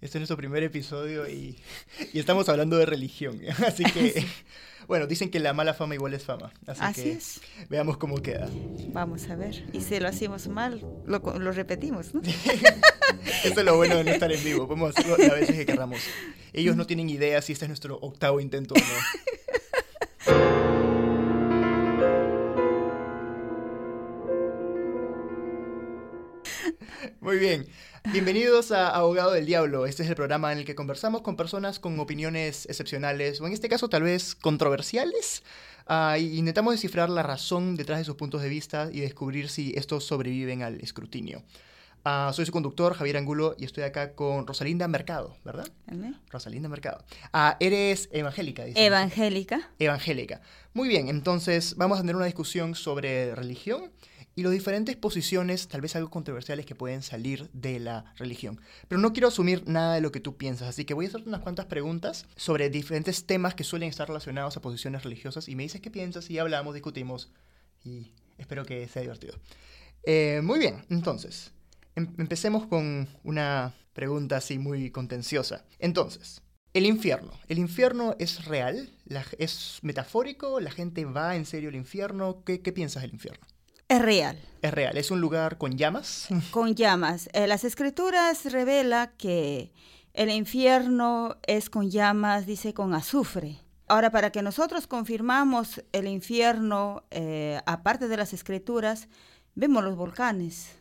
Este es nuestro primer episodio y, y estamos hablando de religión. Así que, bueno, dicen que la mala fama igual es fama. Así, que es. veamos cómo queda. Vamos a ver. Y si lo hacemos mal, lo, lo repetimos, ¿no? Eso es lo bueno de no estar en vivo. Podemos hacerlo las veces que queramos. Ellos no tienen idea si este es nuestro octavo intento o no. Muy bien. Bienvenidos a Abogado del Diablo. Este es el programa en el que conversamos con personas con opiniones excepcionales, o en este caso tal vez controversiales. Uh, intentamos descifrar la razón detrás de sus puntos de vista y descubrir si estos sobreviven al escrutinio. Uh, soy su conductor, Javier Angulo, y estoy acá con Rosalinda Mercado, ¿verdad? Rosalinda Mercado. Uh, eres evangélica, dice. Evangélica. Evangélica. Muy bien, entonces vamos a tener una discusión sobre religión y las diferentes posiciones, tal vez algo controversiales, que pueden salir de la religión. Pero no quiero asumir nada de lo que tú piensas, así que voy a hacerte unas cuantas preguntas sobre diferentes temas que suelen estar relacionados a posiciones religiosas y me dices qué piensas y hablamos, discutimos y espero que sea divertido. Eh, muy bien, entonces, em empecemos con una pregunta así muy contenciosa. Entonces, el infierno. ¿El infierno es real? ¿Es metafórico? ¿La gente va en serio al infierno? ¿Qué, qué piensas del infierno? Es real. Es real. ¿Es un lugar con llamas? Con llamas. Eh, las escrituras revela que el infierno es con llamas, dice con azufre. Ahora, para que nosotros confirmamos el infierno, eh, aparte de las escrituras, vemos los volcanes.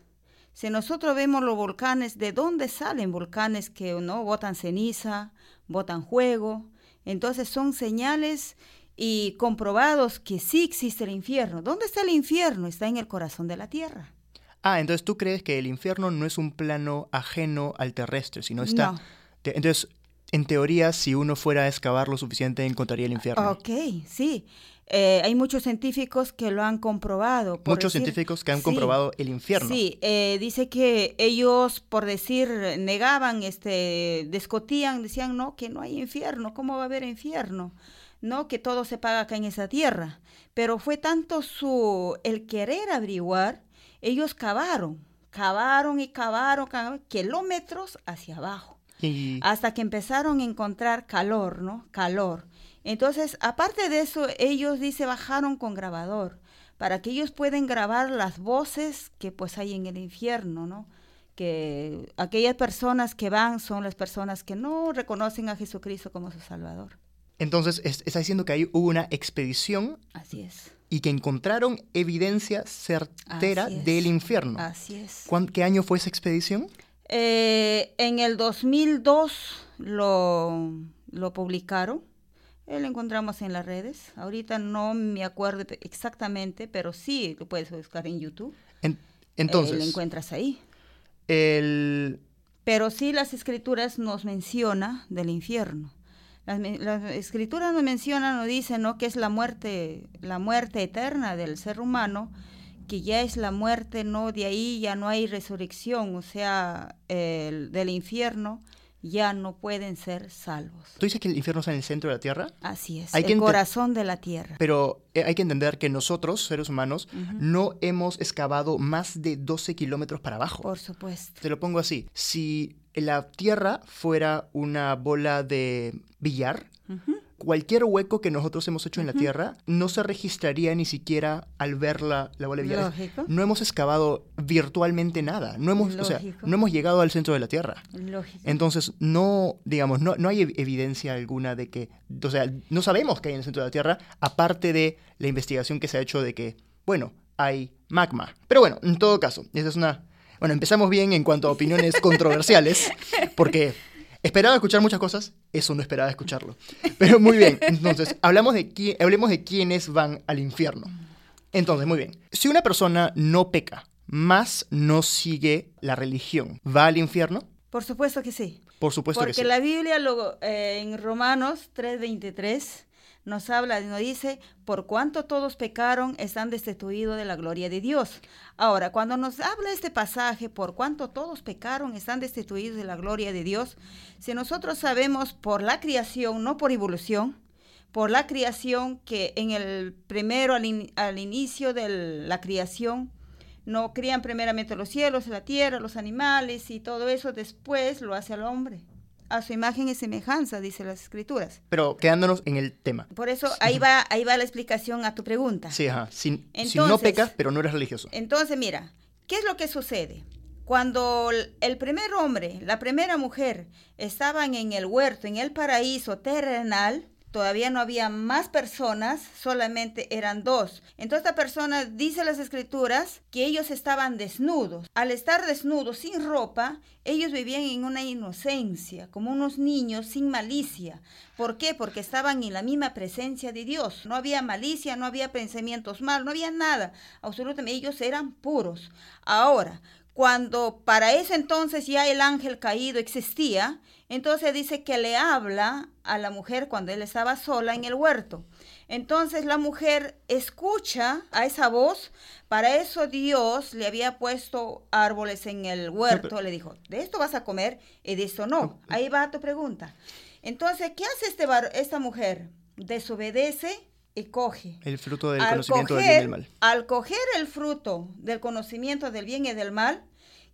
Si nosotros vemos los volcanes, ¿de dónde salen volcanes que no botan ceniza, botan fuego? Entonces son señales y comprobados que sí existe el infierno. ¿Dónde está el infierno? Está en el corazón de la tierra. Ah, entonces tú crees que el infierno no es un plano ajeno al terrestre, sino está... No. Entonces, en teoría, si uno fuera a excavar lo suficiente, encontraría el infierno. Ok, sí. Eh, hay muchos científicos que lo han comprobado. Muchos decir, científicos que han sí, comprobado el infierno. Sí, eh, dice que ellos, por decir, negaban, este, discutían, decían, no, que no hay infierno, ¿cómo va a haber infierno? No que todo se paga acá en esa tierra, pero fue tanto su el querer averiguar, ellos cavaron, cavaron y cavaron, cavaron kilómetros hacia abajo, hasta que empezaron a encontrar calor, ¿no? Calor. Entonces, aparte de eso, ellos dice bajaron con grabador para que ellos puedan grabar las voces que pues hay en el infierno, ¿no? Que aquellas personas que van son las personas que no reconocen a Jesucristo como su Salvador. Entonces, está diciendo que ahí hubo una expedición. Así es. Y que encontraron evidencia certera del infierno. Así es. ¿Qué año fue esa expedición? Eh, en el 2002 lo, lo publicaron. Eh, lo encontramos en las redes. Ahorita no me acuerdo exactamente, pero sí lo puedes buscar en YouTube. En, entonces. Eh, lo encuentras ahí. El... Pero sí las escrituras nos menciona del infierno. Las, las, escrituras nos mencionan, nos dicen, ¿no? Que es la muerte, la muerte eterna del ser humano, que ya es la muerte, ¿no? De ahí ya no hay resurrección, o sea, el, del infierno ya no pueden ser salvos. ¿Tú dices que el infierno está en el centro de la tierra? Así es, Hay el corazón de la tierra. Pero eh, hay que entender que nosotros, seres humanos, Ujú. no hemos excavado más de 12 kilómetros para abajo. Por supuesto. Te lo pongo así. Si la Tierra fuera una bola de billar, cualquier hueco que nosotros hemos hecho en la. Tierra no se registraría ni siquiera al ver la, la bola de billar. Lógico. No hemos excavado virtualmente nada. No hemos, o sea, Lógico. no hemos llegado al centro de la Tierra. Lógico. Entonces, no, digamos, no, no hay ev- evidencia alguna de que, o sea, no sabemos qué hay en el centro de la Tierra, aparte de la investigación que se ha hecho de que, bueno, hay magma. Pero bueno, en todo caso, esa es una... Bueno, empezamos bien en cuanto a opiniones controversiales, porque esperaba escuchar muchas cosas, eso no esperaba escucharlo. Pero muy bien, entonces, hablamos de qui- hablemos de quiénes van al infierno. Entonces, muy bien, si una persona no peca, más no sigue la religión, ¿va al infierno? Por supuesto que sí. Por supuesto Porque que sí. la Biblia luego, eh, en Romanos 3:23 nos habla, nos dice, por cuanto todos pecaron, están destituidos de la gloria de Dios. Ahora, cuando nos habla este pasaje, por cuanto todos pecaron, están destituidos de la gloria de Dios, si nosotros sabemos por la creación, no por evolución, por la creación que en el primero, al, al inicio de la creación, no crían primeramente los cielos, la tierra, los animales y todo eso, después lo hace al hombre. A su imagen y semejanza, dice las escrituras. Pero quedándonos en el tema. Por eso ahí va, ahí va la explicación a tu pregunta. Sí, ajá. Si, si no pecas, pero no eres religioso. Entonces, mira, ¿qué es lo que sucede? Cuando el primer hombre, la primera mujer estaban en el huerto, en el paraíso terrenal, todavía no había más personas, solamente eran dos. Entonces esta persona dice las escrituras que ellos estaban desnudos. Al estar desnudos, sin ropa, ellos vivían en una inocencia, como unos niños sin malicia. ¿Por qué? Porque estaban en la misma presencia de Dios. No había malicia, no había pensamientos malos, no había nada. Absolutamente, ellos eran puros. Ahora, cuando para ese entonces ya el ángel caído existía, entonces dice que le habla a la mujer cuando él estaba sola en el huerto. Entonces la mujer escucha a esa voz. Para eso Dios le había puesto árboles en el huerto. Le dijo, de esto vas a comer y de esto no. Ahí va tu pregunta. Entonces, ¿qué hace este esta mujer? Desobedece y coge. El fruto del conocimiento del bien y del mal. Al coger el fruto del conocimiento del bien y del mal,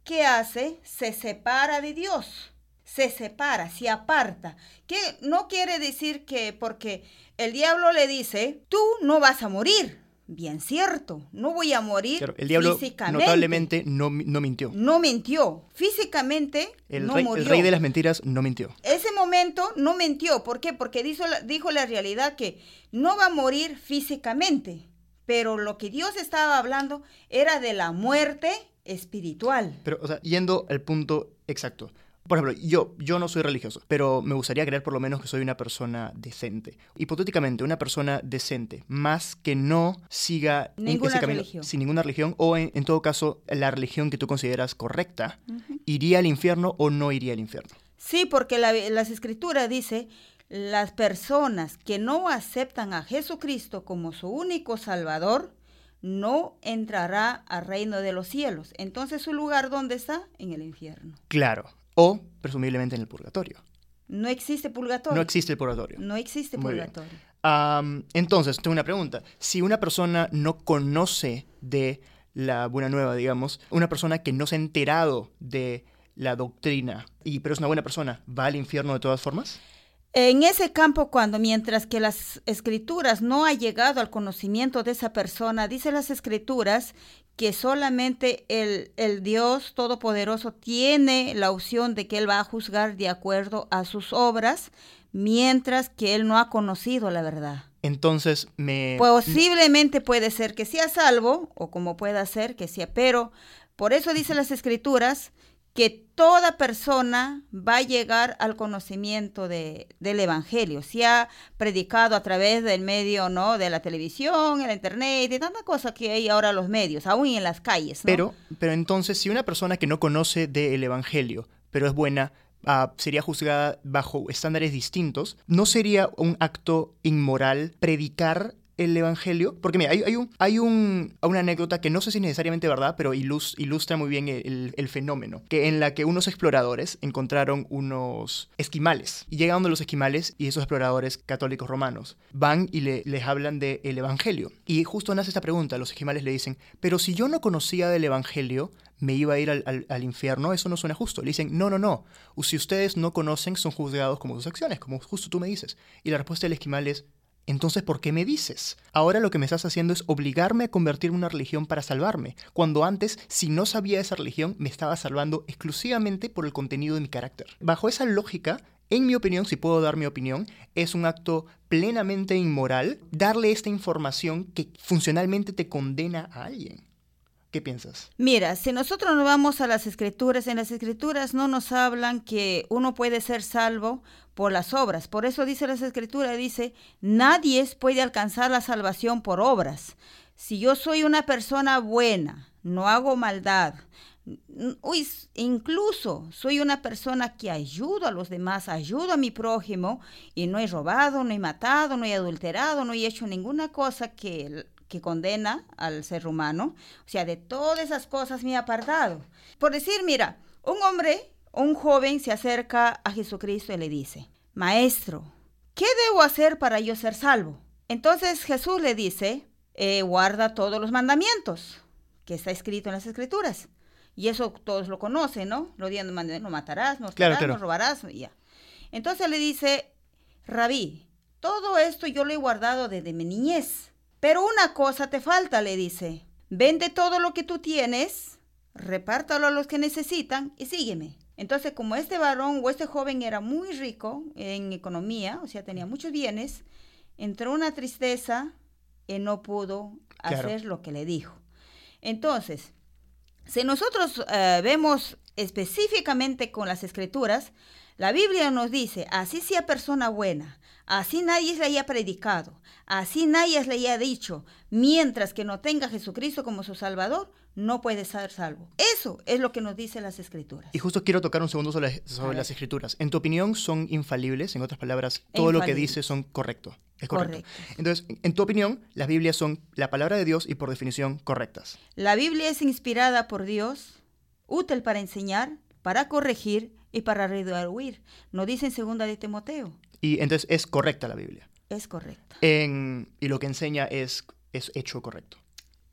¿qué hace? Se separa de Dios. Se separa, se aparta. Que no quiere decir que porque el diablo le dice, tú no vas a morir. Bien cierto, no voy a morir el diablo notablemente no, no, mintió. No mintió. Físicamente el no rey, murió. El rey de las mentiras no mintió. Ese momento no mintió. ¿Por qué? Porque dijo, dijo la realidad que no va a morir físicamente. Pero lo que Dios estaba hablando era de la muerte espiritual. Pero, o sea, yendo al punto exacto. Por ejemplo, yo, yo no soy religioso, pero me gustaría creer por lo menos que soy una persona decente. Hipotéticamente, una persona decente, más que no siga ninguna religión. sin ninguna religión, o en, todo caso, la religión que tú consideras correcta, ¿iría al infierno o no iría al infierno? Sí, porque la, las escrituras dice, las personas que no aceptan a Jesucristo como su único Salvador, no entrará al reino de los cielos. Entonces, ¿su lugar dónde está? En el infierno. Claro o presumiblemente en el purgatorio. No existe purgatorio. No existe el purgatorio. No existe purgatorio. entonces, tengo una pregunta. Si una persona no conoce de la buena nueva, digamos, una persona que no se ha enterado de la doctrina, y pero es una buena persona, ¿va al infierno de todas formas? En ese campo, cuando mientras que las escrituras no ha llegado al conocimiento de esa persona, dice las escrituras que solamente el, el, Dios Todopoderoso tiene la opción de que Él va a juzgar de acuerdo a sus obras, mientras que Él no ha conocido la verdad. Entonces me... Posiblemente puede ser que sea salvo, o como pueda ser que sea, pero por eso dice las escrituras que toda persona va a llegar al conocimiento de, del Evangelio. Se ha predicado a través del medio, ¿no? De la televisión, el internet, de tanta cosa que hay ahora los medios, aún en las calles. Pero, pero entonces, si una persona que no conoce del Evangelio, pero es buena, ah, sería juzgada bajo estándares distintos, ¿no sería un acto inmoral predicar el Evangelio? Porque mira, hay, un, hay un, una anécdota que no sé si es necesariamente verdad, pero ilustra muy bien el, fenómeno, que en la que unos exploradores encontraron unos esquimales y llegan de los esquimales y esos exploradores católicos romanos van y le, les hablan del el Evangelio. Y justo nace esta pregunta, los esquimales le dicen, pero si yo no conocía del Evangelio, me iba a ir al, al, infierno, eso no suena justo. Le dicen, no, no, no, si ustedes no conocen, son juzgados como sus acciones, como justo tú me dices. Y la respuesta del esquimal es, entonces, ¿por qué me dices? Ahora lo que me estás haciendo es obligarme a convertirme en una religión para salvarme, cuando antes, si no sabía esa religión, me estaba salvando exclusivamente por el contenido de mi carácter. Bajo esa lógica, en mi opinión, si puedo dar mi opinión, es un acto plenamente inmoral darle esta información que funcionalmente te condena a alguien. ¿Qué piensas? Mira, si nosotros nos vamos a las escrituras, en las escrituras no nos hablan que uno puede ser salvo por las obras. Por eso dice las escrituras, dice, nadie puede alcanzar la salvación por obras. Si yo soy una persona buena, no hago maldad, Uy, incluso soy una persona que ayudo a los demás, ayudo a mi prójimo y no he robado, no he matado, no he adulterado, no he hecho ninguna cosa que que condena al ser humano. O sea, de todas esas cosas me he apartado. Por decir, mira, un hombre, un joven se acerca a Jesucristo y le dice, Maestro, ¿qué debo hacer para yo ser salvo? Entonces Jesús le dice, eh, guarda todos los mandamientos que está escrito en las escrituras. Y eso todos lo conocen, ¿no? Lo no matarás, no, no robarás, ya. Entonces le dice, Rabí, todo esto yo lo he guardado desde mi niñez. Pero una cosa te falta, le dice. Vende todo lo que tú tienes, repártalo a los que necesitan y sígueme. Entonces, como este varón o este joven era muy rico en economía, o sea, tenía muchos bienes, entró una tristeza y no pudo hacer lo que le dijo. Entonces, si nosotros eh, vemos específicamente con las escrituras, la Biblia nos dice, así sea persona buena, Así nadie le haya predicado, así nadie le haya dicho, mientras que no tenga a Jesucristo como su Salvador, no puede ser salvo. Eso es lo que nos dicen las escrituras. Y justo quiero tocar un segundo sobre, las escrituras. En tu opinión, ¿son infalibles? En otras palabras, todo lo que dice son correcto. Es correcto. Entonces, en tu opinión, las Biblias son la palabra de Dios y por definición correctas. La Biblia es inspirada por Dios, útil para enseñar, para corregir y para redarguir. Nos dice en segunda de Timoteo. Y entonces es correcta la Biblia. Es correcta. En, y lo que enseña es, es hecho correcto.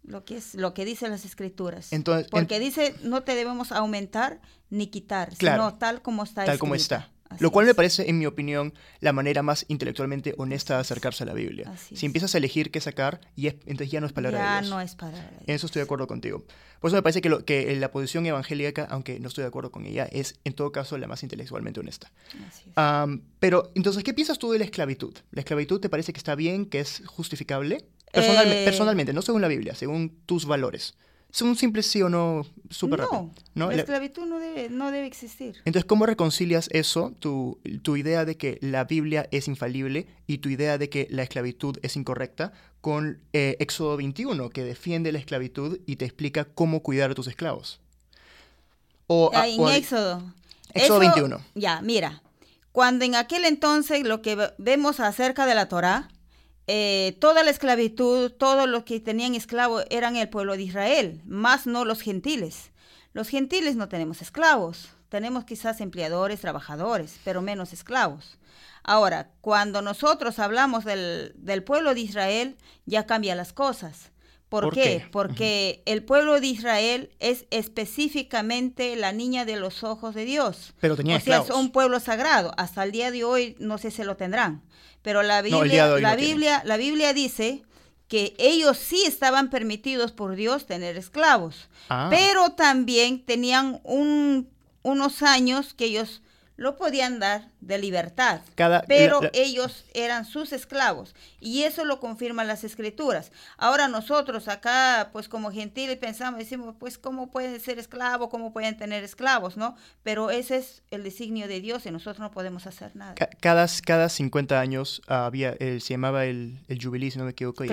Lo que, es, lo que dicen las escrituras. Entonces, Porque dice, no te debemos aumentar ni quitar, sino tal como está Tal como está. Lo cual me parece, en mi opinión, la manera más intelectualmente honesta de acercarse a la Biblia. si empiezas a elegir qué sacar, y entonces ya no es palabra de Dios. Ya no es palabra de Dios. En eso estoy de acuerdo contigo. Por eso me parece que, lo, que la posición evangélica, aunque no estoy de acuerdo con ella, es en todo caso la más intelectualmente honesta. pero entonces, ¿qué piensas tú de la esclavitud? ¿La esclavitud te parece que está bien, que es justificable? Eh, personalmente, no según la Biblia, según tus valores. Es un simple sí o no súper no, rápido. No, la esclavitud no debe, no debe existir. Entonces, ¿cómo reconcilias eso, tu, tu, idea de que la Biblia es infalible y tu idea de que la esclavitud es incorrecta, con eh, Éxodo 21, que defiende la esclavitud y te explica cómo cuidar a tus esclavos? O, ah, en Éxodo. Éxodo 21. Ya, mira. Cuando en aquel entonces lo que vemos acerca de la Torá, eh, toda la esclavitud, todos los que tenían esclavos eran el pueblo de Israel, más no los gentiles. Los gentiles no tenemos esclavos, tenemos quizás empleadores, trabajadores, pero menos esclavos. Ahora, cuando nosotros hablamos del, del pueblo de Israel, ya cambian las cosas. ¿Por, qué? Porque el pueblo de Israel es específicamente la niña de los ojos de Dios. Pero tenía o sea, es un pueblo sagrado. Hasta el día de hoy no sé si lo tendrán. Pero la Biblia, la, Biblia la Biblia dice que ellos sí estaban permitidos por Dios tener esclavos. Ah. Pero también tenían un, unos años que ellos lo podían dar de libertad, pero ellos eran sus esclavos y eso lo confirman las escrituras. Ahora nosotros acá, pues como gentiles pensamos, decimos, pues cómo pueden ser esclavos, cómo pueden tener esclavos, ¿no? Pero ese es el designio de Dios y nosotros no podemos hacer nada. Cada, cada 50 años había, se llamaba el, el jubilí, si no me equivoco, y,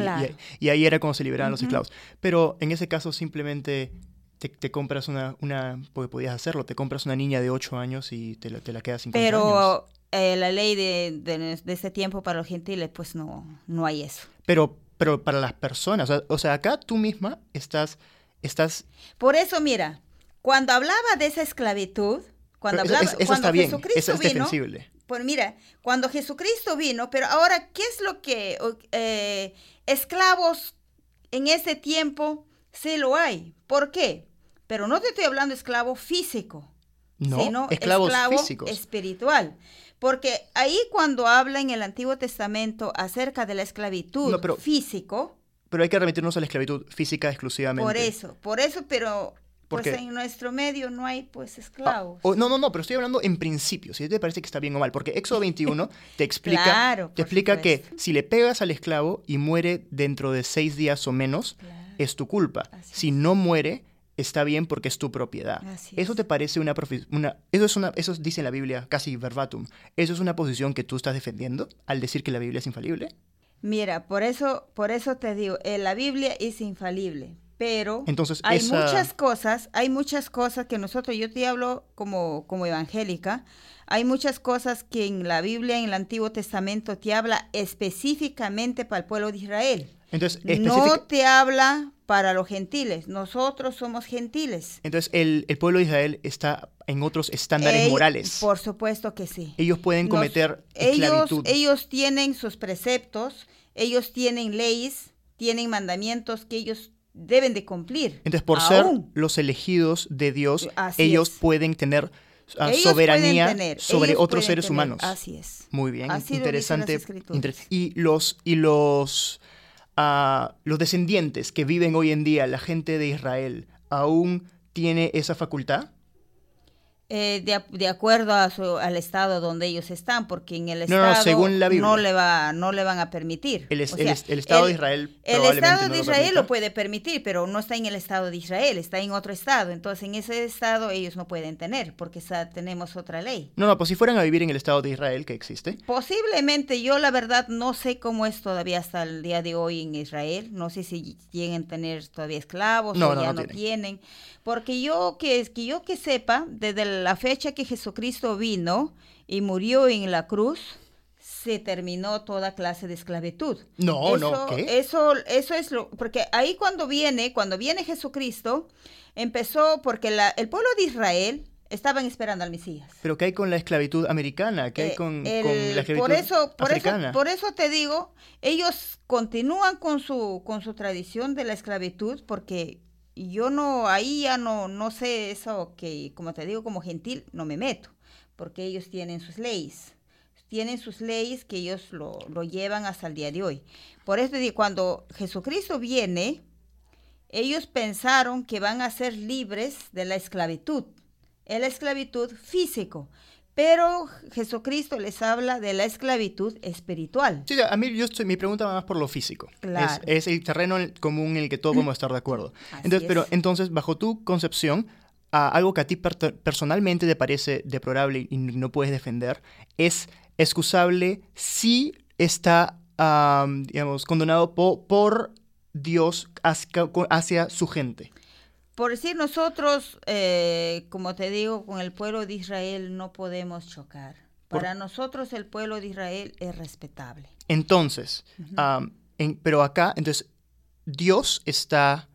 ahí era cuando se liberaban los esclavos. Pero en ese caso simplemente te, compras una, una, porque podías hacerlo, te compras una niña de 8 años y te la, te la quedas 50 Pero eh, la ley de, de, ese tiempo para los gentiles, pues no, no hay eso. Pero, pero para las personas, o sea, acá tú misma estás, estás... Por eso, mira, cuando hablaba de esa esclavitud, cuando hablaba... eso cuando está bien, eso es defensible. Pues mira, cuando Jesucristo vino, pero ahora, ¿qué es lo que eh, esclavos en ese tiempo sí lo hay? ¿Por qué? Pero no te estoy hablando de esclavo físico, sino esclavo espiritual. Porque ahí cuando habla en el Antiguo Testamento acerca de la esclavitud físico... Pero hay que remitirnos a la esclavitud física exclusivamente. Por eso, por eso, pero pues en nuestro medio no hay pues esclavos. Ah, no, no, no, pero estoy hablando en principio, si te parece que está bien o mal, porque Éxodo 21 te explica, te explica que si le pegas al esclavo y muere dentro de seis días o menos, es tu culpa. si no muere, está bien porque es tu propiedad. eso te parece una, una eso es una eso dice la Biblia casi verbatim. Eso es una posición que tú estás defendiendo al decir que la Biblia es infalible. Mira, por eso por eso te digo, eh, la Biblia es infalible, pero Entonces, hay muchas cosas, hay muchas cosas que nosotros yo te hablo como como evangélica, hay muchas cosas que en la Biblia en el Antiguo Testamento te habla específicamente para el pueblo de Israel. Entonces, no te habla para los gentiles. Nosotros somos gentiles. Entonces, el, pueblo de Israel está en otros estándares morales. Por supuesto que sí. Ellos pueden cometer esclavitud. Ellos, tienen sus preceptos, ellos tienen leyes, tienen mandamientos que ellos deben de cumplir. Entonces, por ser los elegidos de Dios, ellos pueden tener ah, Ellos soberanía pueden tener, sobre ellos otros seres tener, humanos. Así es. Muy bien, Así interesante. inter- y los y los ah, los descendientes que viven hoy en día, la gente de Israel, aún tiene esa facultad. Eh, de, de acuerdo a su- al estado donde ellos están, porque en el No, no, estado según la no le va no le van a permitir. El, es- O el sea, es- el Estado de el- Israel El Estado no de lo Israel permita. lo puede permitir, pero no está en el Estado de Israel, está en otro estado. Entonces, en ese estado ellos no pueden tener, porque está- tenemos otra ley. No, no, pues si fueran a vivir en el Estado de Israel que existe. Posiblemente, yo la verdad no sé cómo es todavía hasta el día de hoy en Israel. No sé si lleguen a tener todavía esclavos No, o no, ya no no, tienen. tienen. Porque yo que, que yo que sepa, desde la fecha que Jesucristo vino y murió en la cruz, se terminó toda clase de esclavitud. No, eso, no, ¿qué? Eso, eso es lo, porque ahí cuando viene, cuando viene Jesucristo, empezó porque la, el pueblo de Israel estaban esperando al Mesías. Pero ¿qué hay con la esclavitud americana? ¿Qué hay Eh, con, el- con la esclavitud por eso, por eso, africana? por eso te digo, ellos continúan con su, con su tradición de la esclavitud, porque yo no, ahí ya no, no sé eso que, como te digo, como gentil, no me meto, porque ellos tienen sus leyes, tienen sus leyes que ellos lo, lo llevan hasta el día de hoy. Por eso cuando Jesucristo viene, ellos pensaron que van a ser libres de la esclavitud, es la esclavitud físico, pero Jesucristo les habla de la esclavitud espiritual. Sí, a mí yo estoy, mi pregunta va más por lo físico. Claro. Es, es el terreno en- común en el que todos vamos a estar de acuerdo. Así Entonces, pero es. entonces, bajo tu concepción, a algo que a ti per- personalmente te parece deplorable y no puedes defender, es excusable si está, am, digamos, condenado po- por Dios hacia, hacia su gente. Por decir nosotros, eh, como te digo, con el pueblo de Israel no podemos chocar. Por- Para nosotros el pueblo de Israel es respetable. Entonces, en- pero acá, entonces, Dios está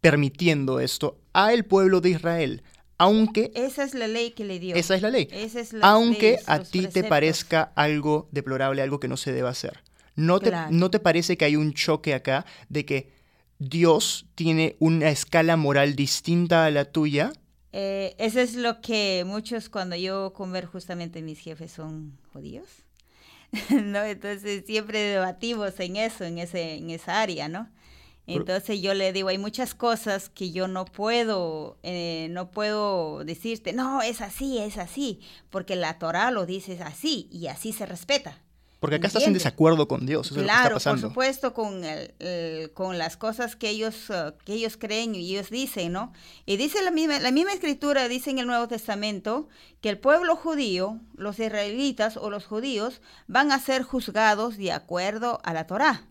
permitiendo esto a el pueblo de Israel, aunque Esa es la ley que le dio. esa es la ley. Esa es las aunque a ti te parezca algo deplorable, algo que no se debe hacer. ¿No te. ¿No te parece que hay un choque acá de que Dios tiene una escala moral distinta a la tuya? Eh, eso es lo que muchos cuando yo comer justamente mis jefes son judíos. ¿no? Entonces siempre debatimos en eso, en, ese, en esa área, ¿no? Entonces yo le digo, hay muchas cosas que yo no puedo, eh, no puedo decirte, no, es así, es así, porque la Torah lo dice así y así se respeta. Porque acá estás en desacuerdo con Dios, eso es lo que está Claro, por pasando. supuesto, con, el- el- con las cosas que ellos, eh, que ellos creen y ellos dicen, ¿no? Y dice la misma, la misma escritura, dice en el Nuevo Testamento, que el pueblo judío, los israelitas o los judíos, van a ser juzgados de acuerdo a la Torá.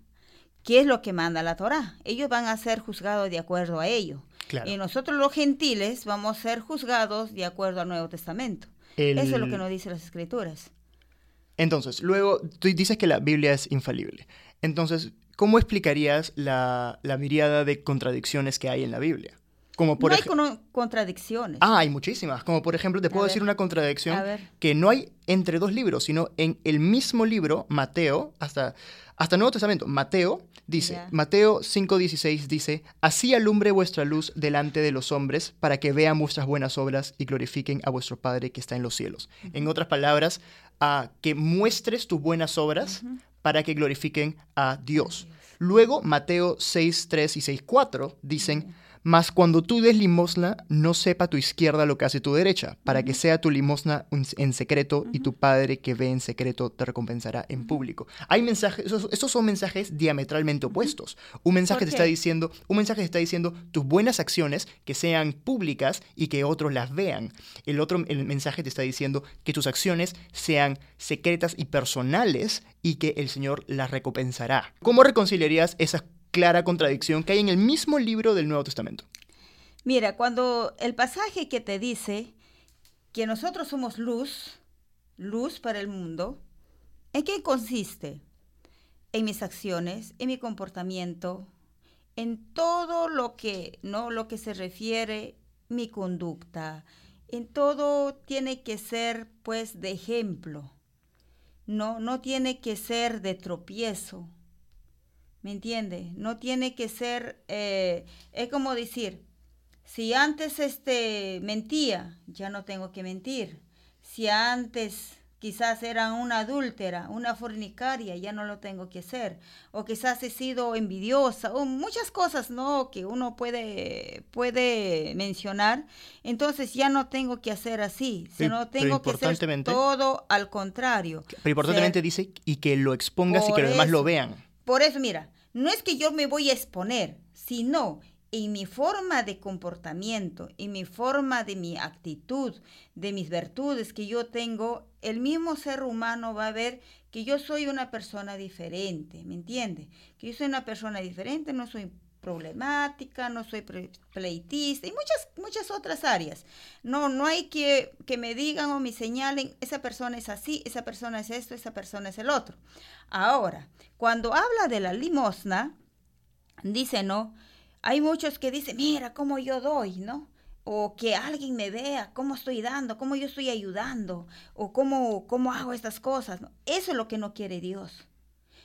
¿Qué es lo que manda la Torá? Ellos van a ser juzgados de acuerdo a ello. Claro. Y nosotros los gentiles vamos a ser juzgados de acuerdo al Nuevo Testamento. El- Eso es lo que nos dicen las escrituras. Entonces, luego, tú dices que la Biblia es infalible. Entonces, ¿cómo explicarías la, la miriada de contradicciones que hay en la Biblia? Como por no hay contradicciones. Ah, hay muchísimas. Como por ejemplo, te A puedo decir ver. una contradicción que no hay entre dos libros, sino en el mismo libro, Mateo, hasta, hasta el Nuevo Testamento. Mateo dice, Ya. Mateo 5:16 dice, así alumbre vuestra luz delante de los hombres para que vean vuestras buenas obras y glorifiquen a vuestro Padre que está en los cielos. En otras palabras, a que muestres tus buenas obras para que glorifiquen a Dios. Luego, Mateo 6, 3 y 6, 4 dicen, mas cuando tú des limosna, no sepa tu izquierda lo que hace tu derecha, para que sea tu limosna en secreto y tu Padre que ve en secreto te recompensará en público. Hay mensajes, esos, esos son mensajes diametralmente opuestos. Un mensaje ¿Por te está diciendo, un mensaje te está diciendo tus buenas acciones que sean públicas y que otros las vean. El otro el mensaje te está diciendo que tus acciones sean secretas y personales y que el Señor las recompensará. ¿Cómo reconciliarías esa clara contradicción que hay en el mismo libro del Nuevo Testamento? Mira, cuando el pasaje que te dice que nosotros somos luz, luz para el mundo, ¿en qué consiste? En mis acciones, en mi comportamiento, en todo lo que, no lo que se refiere mi conducta, en todo tiene que ser pues de ejemplo. No, no tiene que ser de tropiezo. ¿Me entiende? No tiene que ser, eh, es como decir, si antes este mentía, ya no tengo que mentir. Si antes quizás era una adúltera, una fornicaria, ya no lo tengo que hacer. O quizás he sido envidiosa, o muchas cosas, ¿no? Que uno puede, puede mencionar. Entonces ya no tengo que hacer así, sino tengo que hacer todo al contrario. Pero importantemente dice, y que lo expongas y que los demás lo vean. Por eso, mira, no es que yo me voy a exponer, sino en mi forma de comportamiento, en mi forma de mi actitud, de mis virtudes que yo tengo, el mismo ser humano va a ver que yo soy una persona diferente, ¿me entiende? Que yo soy una persona diferente, no soy problemática, no soy pleitista y muchas, muchas otras áreas. No, no hay que, que me digan o me señalen, esa persona es así, esa persona es esto, esa persona es el otro. Ahora, cuando habla de la limosna, dice, no, hay muchos que dicen, mira cómo yo doy, ¿no? O que alguien me vea cómo estoy dando, cómo yo estoy ayudando, o cómo, cómo hago estas cosas. Eso es lo que no quiere Dios.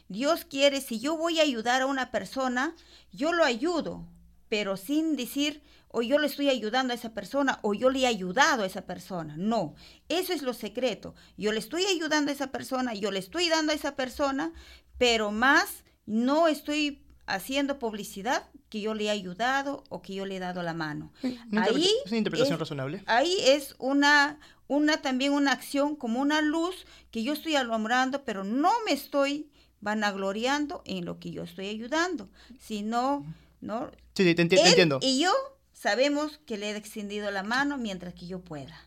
Dios quiere, si yo voy a ayudar a una persona, yo lo ayudo, pero sin decir, o yo le estoy ayudando a esa persona, o yo le he ayudado a esa persona. No, eso es lo secreto. Yo le estoy ayudando a esa persona, yo le estoy dando a esa persona, pero más no estoy haciendo publicidad que yo le he ayudado o que yo le he dado la mano. ahí es una interpretación razonable. Ahí es una, una también una acción como una luz que yo estoy alumbrando, pero no me estoy vanagloriando en lo que yo estoy ayudando, sino, ¿no? Sí, sí te, entiendo. Y yo sabemos que le he extendido la mano mientras que yo pueda.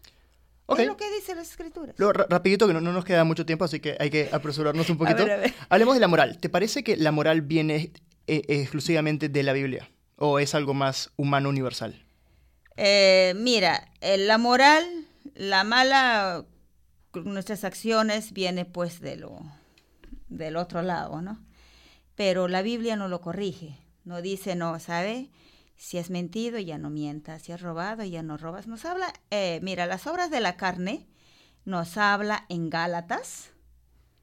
Es lo que dice la escritura. rapidito, que no, nos queda mucho tiempo, así que hay que apresurarnos un poquito. Hablemos de la moral. ¿Te parece que la moral viene eh, exclusivamente de la Biblia? ¿O es algo más humano universal? Eh, mira, eh, la moral, la mala, nuestras acciones viene pues de lo, del otro lado, ¿no? Pero la Biblia no lo corrige, no dice, no, ¿sabe? Si has mentido, ya no mientas, si has robado, ya no robas. Nos habla, mira, las obras de la carne nos habla en Gálatas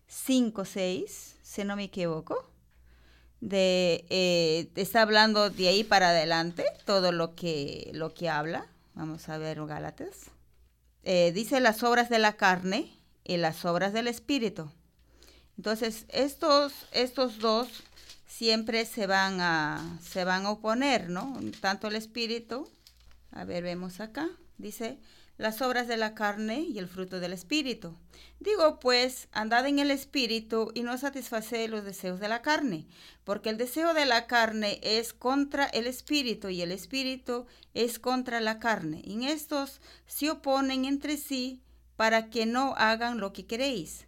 5, 6, si no me equivoco de eh, está hablando de ahí para adelante todo lo que lo que habla. Vamos a ver Gálatas. Eh, dice las obras de la carne y las obras del espíritu. Entonces estos estos dos siempre se van a se van a oponer no tanto el espíritu a ver vemos acá dice las obras de la carne y el fruto del espíritu. Digo pues, andad en el espíritu y no satisfaced los deseos de la carne, porque el deseo de la carne es contra el espíritu y el espíritu es contra la carne. En estos se oponen entre sí para que no hagan lo que queréis.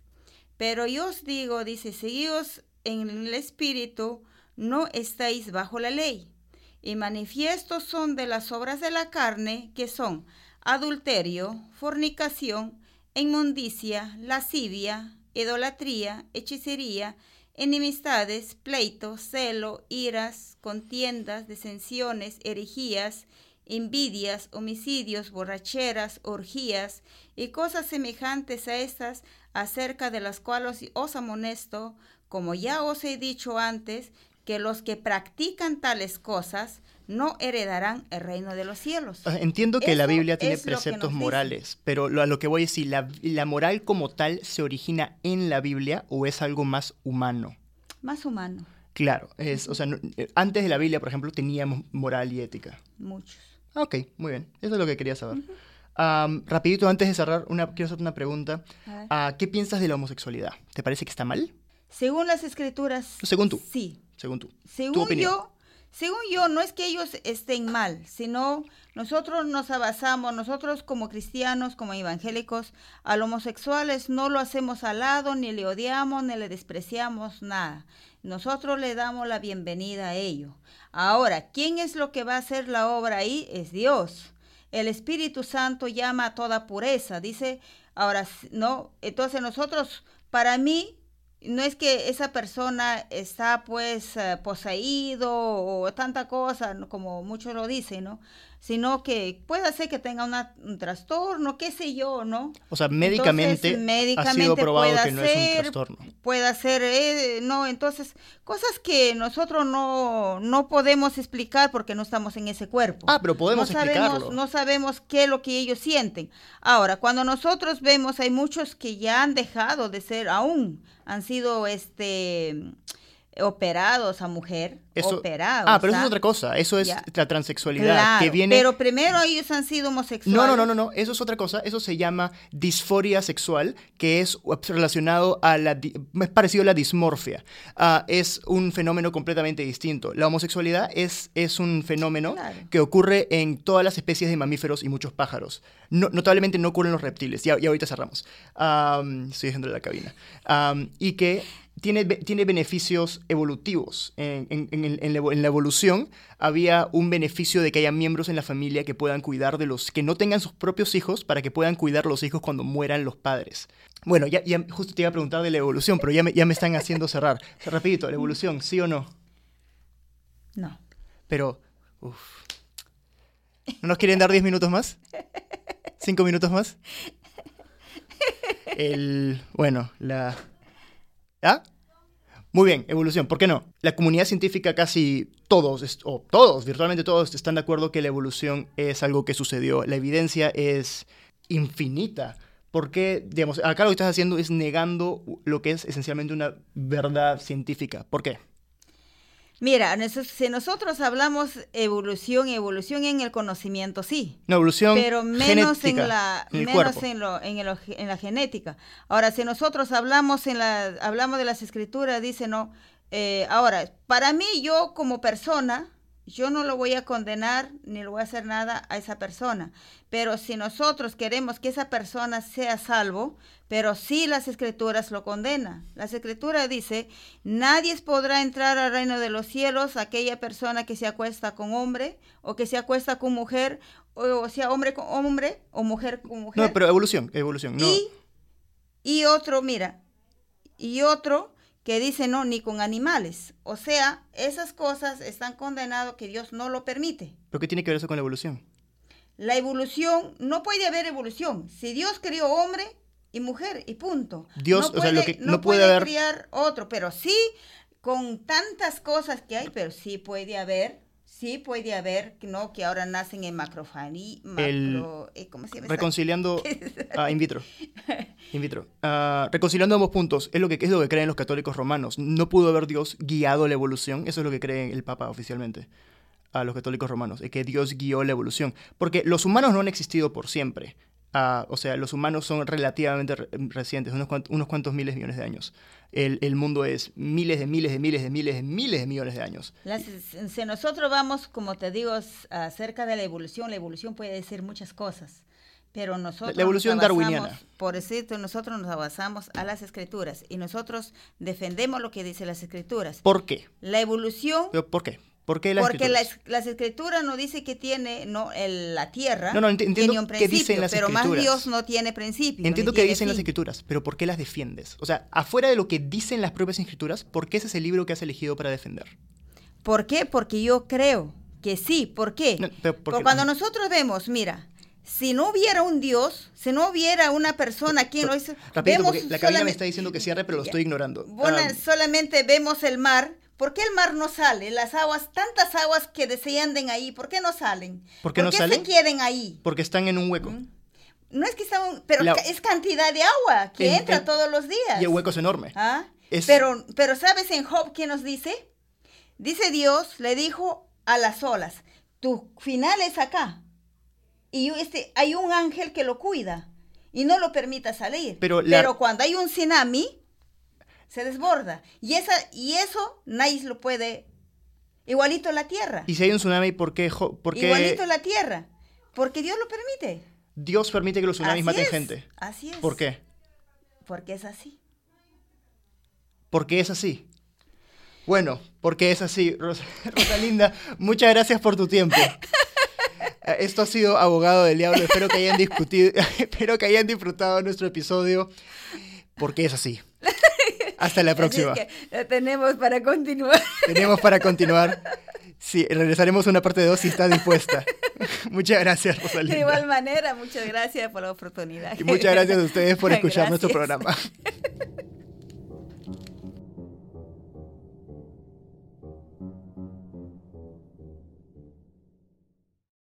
Pero yo os digo, dice, seguíos en el espíritu, no estáis bajo la ley. Y manifiestos son de las obras de la carne, que son adulterio, fornicación, inmundicia, lascivia, idolatría, hechicería, enemistades, pleitos, celo, iras, contiendas, disensiones, herejías, envidias, homicidios, borracheras, orgías y cosas semejantes a estas, acerca de las cuales os amonesto, como ya os he dicho antes, que los que practican tales cosas no heredarán el reino de los cielos. Ah, entiendo que la Biblia tiene preceptos morales, pero a lo que voy es si la, la moral como tal se origina en la Biblia o es algo más humano. Más humano. Claro, es, o sea, eh, antes de la Biblia, por ejemplo, teníamos moral y ética. Muchos. Ah, ok, muy bien. Eso es lo que quería saber. rapidito, antes de cerrar, una, quiero hacerte una pregunta. Ah, ¿Qué piensas de la homosexualidad? ¿Te parece que está mal? Según las escrituras. Según tú. Sí. Según tú. Según yo, según yo, no es que ellos estén mal, sino nosotros nos abasamos, nosotros como cristianos, como evangélicos, al homosexuales no lo hacemos al lado, ni le odiamos, ni le despreciamos, nada. Nosotros le damos la bienvenida a ello. Ahora, ¿quién es lo que va a hacer la obra ahí? Es Dios. El Espíritu Santo llama a toda pureza. Dice, ahora, no, entonces nosotros, para mí, no es que esa persona está pues eh, poseído o tanta cosa, como muchos lo dicen, ¿no? Sino que puede ser que tenga una- un trastorno, qué sé yo, ¿no? O sea, médicamente, Entonces, ha médicamente sido probado puede que no es un trastorno. Puede ser, eh, no, entonces, cosas que nosotros no, no podemos explicar porque no estamos en ese cuerpo. Ah, pero podemos no sabemos, explicarlo. No sabemos qué es lo que ellos sienten. Ahora, cuando nosotros vemos, hay muchos que ya han dejado de ser aún, han sido este operados a mujer, Eso- operados. ah, pero eso ¿ah? es otra cosa. Eso es la transexualidad Claro, que viene. pero primero ellos han sido homosexuales. No, no, no, no, no, eso es otra cosa. Eso se llama disforia sexual, que es relacionado a la. Es parecido a la dismorfia. Ah, es un fenómeno completamente distinto. La homosexualidad es, es un fenómeno Claro. que ocurre en todas las especies de mamíferos y muchos pájaros. No- notablemente no ocurre en los reptiles. Ya, ya ahorita cerramos. Am, estoy dejando la cabina. Y que tiene, tiene beneficios evolutivos. En, en- en la, en la evolución había un beneficio de que haya miembros en la familia que puedan cuidar de los que no tengan sus propios hijos para que puedan cuidar los hijos cuando mueran los padres. Bueno, ya, ya justo te iba a preguntar de la evolución, pero ya me, ya me están haciendo cerrar. Rapidito, ¿la evolución, sí o no? No. Pero. ¿No nos quieren dar 10 minutos más? ¿Cinco minutos más? El, bueno, la... Muy bien, evolución, ¿por qué no? La comunidad científica casi todos, o todos, virtualmente todos, están de acuerdo que la evolución es algo que sucedió. La evidencia es infinita. Porque, digamos, acá lo que estás haciendo es negando lo que es esencialmente una verdad científica. ¿Por qué? Mira, si nosotros hablamos evolución, evolución en el conocimiento, sí. Una evolución pero menos genética en la en menos cuerpo. en, lo, en, el- en la genética ahora si nosotros hablamos en la hablamos de las escrituras dice no eh, ahora para mí yo como persona yo no lo voy a condenar ni le voy a hacer nada a esa persona pero si nosotros queremos que esa persona sea salvo pero sí las escrituras lo condenan las escrituras dice nadie podrá entrar al reino de los cielos aquella persona que se acuesta con hombre o que se acuesta con mujer o, o sea hombre con hombre o mujer con mujer No, pero evolución, evolución. No. y, y otro, mira, y otro que dice no, ni con animales. O sea, esas cosas están condenadas que Dios no lo permite. ¿Pero qué tiene que ver eso con la evolución? La evolución, no puede haber evolución. Si Dios crió hombre y mujer y punto. Dios, no o sea, lo que- no puede puede haber- criar otro, pero sí, con tantas cosas que hay, pero sí puede haber, sí puede haber, ¿no? Que ahora nacen en macrofani, El- macro, eh, ¿cómo se llama? Reconciliando ah, in vitro. In vitro. Ah, reconciliando ambos puntos. Es lo, que, es lo que creen los católicos romanos. No pudo haber Dios guiado la evolución. Eso es lo que cree el Papa oficialmente. A los católicos romanos. Es que Dios guió la evolución. Porque los humanos no han existido por siempre. O sea, los humanos son relativamente re- recientes, unos, cuant- unos cuantos miles de millones de años. El, el mundo es miles de miles de miles de miles de miles de millones de años. Las- si nosotros vamos, como te digo, acerca de la evolución, la evolución puede decir muchas cosas, pero nosotros... La evolución nos darwiniana. Por eso nosotros nos basamos a las escrituras y nosotros defendemos lo que dicen las escrituras. ¿Por qué? La evolución, ¿Pero ¿Por qué? ¿Por qué las porque escrituras? las, las escrituras no dice que tiene no el- la tierra, No, no, enti- entiendo tiene un qué dicen las pero más. Dios no tiene principio. Entiendo que dicen las escrituras, pero ¿por qué las defiendes? O sea, afuera de lo que dicen las propias escrituras, ¿por qué ese es el libro que has elegido para defender? ¿Por qué? Porque yo creo que sí. ¿Por qué? No, pero ¿por Porque qué? cuando nosotros vemos, mira, si no hubiera un Dios, si no hubiera una persona quien lo hizo, Rapidito, vemos la cabina me está diciendo que cierre, pero lo estoy ignorando. Bueno, Ah, solamente vemos el mar. ¿Por qué el mar no sale? Las aguas, tantas aguas que descienden ahí, ¿por qué no salen? ¿Por qué no salen? se queden ahí? porque están en un hueco. No es que están, pero La- es cantidad de agua que En- entra en- todos los días. Y el hueco es enorme. ¿Ah? Es- Pero, pero ¿sabes en Job qué nos dice? Dice Dios, le dijo a las olas, tu final es acá. Y este, hay un ángel que lo cuida y no lo permita salir. Pero la- cuando hay un tsunami, se desborda. Y, esa, y eso nadie lo puede... Igualito la tierra. Y si hay un tsunami, ¿por qué, por qué Igualito la tierra. Porque Dios lo permite. Dios permite que los tsunamis Así maten es, gente? Así es. ¿Por qué? Porque es así. Porque es así. Bueno, porque es así. Ros- Rosalinda, muchas gracias por tu tiempo. Eh, Esto ha sido Abogado del Diablo. Espero que hayan discutido, espero que hayan disfrutado nuestro episodio. Porque es así. Hasta la próxima. Así es que tenemos para continuar. Tenemos para continuar. Sí, regresaremos a una parte de dos si está dispuesta. muchas gracias, Rosalinda. De igual manera, muchas gracias por la oportunidad. Y muchas gracias a ustedes por escuchar nuestro programa.